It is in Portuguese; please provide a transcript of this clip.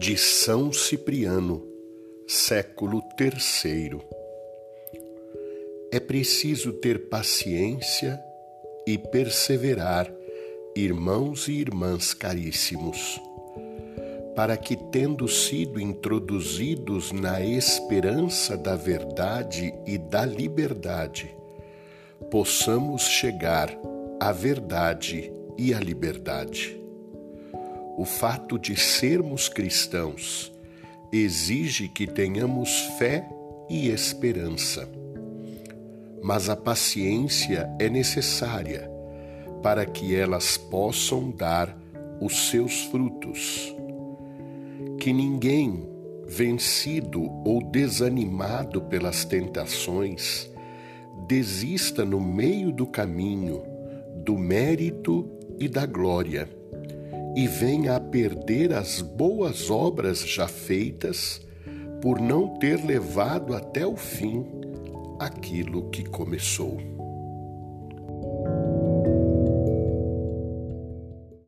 de São Cipriano, século III. É preciso ter paciência e perseverar, irmãos e irmãs caríssimos, para que, tendo sido introduzidos na esperança da verdade e da liberdade, possamos chegar à verdade e à liberdade. O fato de sermos cristãos exige que tenhamos fé e esperança. Mas a paciência é necessária para que elas possam dar os seus frutos. Que ninguém, vencido ou desanimado pelas tentações, desista no meio do caminho do mérito e da glória e venha a perder as boas obras já feitas por não ter levado até o fim aquilo que começou.